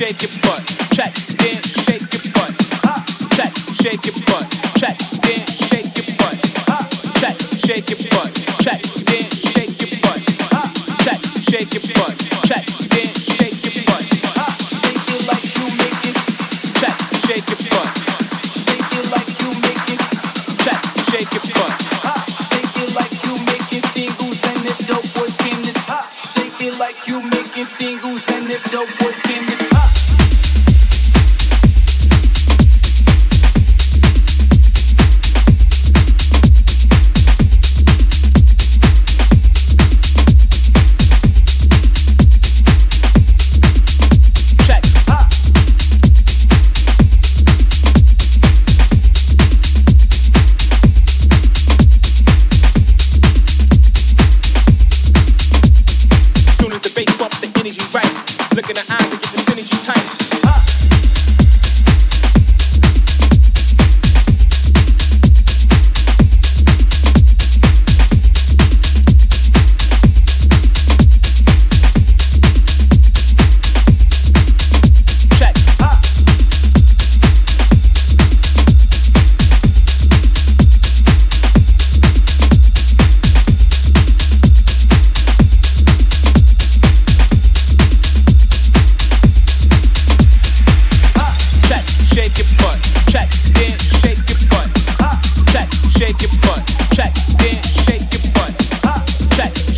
shake your butt. Check, then shake your butt. Check, shake your butt. Check, then shake your butt. Check, shake your butt. Check, then shake your butt. Check, shake your butt. Check, then shake your butt. Shake it like you make it. Check, shake your butt. Shake it like you make it. Check, shake your butt. Shake it like you making singles and if dope boys came this Shake it like you making singles and if dope boys came this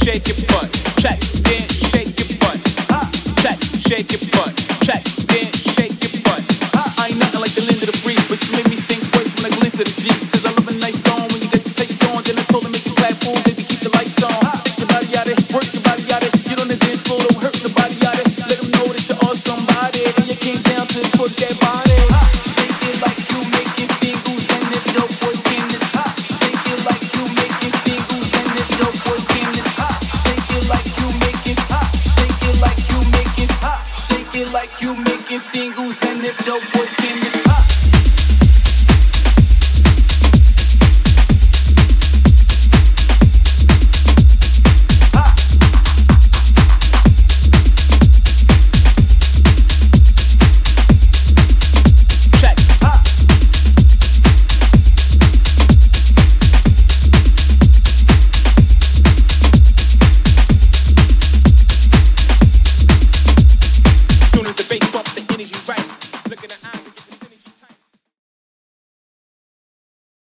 shake your butt. Check, then shake your butt. Check, shake your butt. Check, then shake your butt. I ain't nothing like the Linda the Free, but she made me think twice when I of the G. Cause I love a nice stone when you get your takes on. Then I told her make you clap, fool, baby, keep the lights on. Take your body out it, work your body out it. Get on the dance floor, don't hurt nobody out it. Let them know that you're on somebody. And you came down to twerk that body. Like you making singles and if dope boys came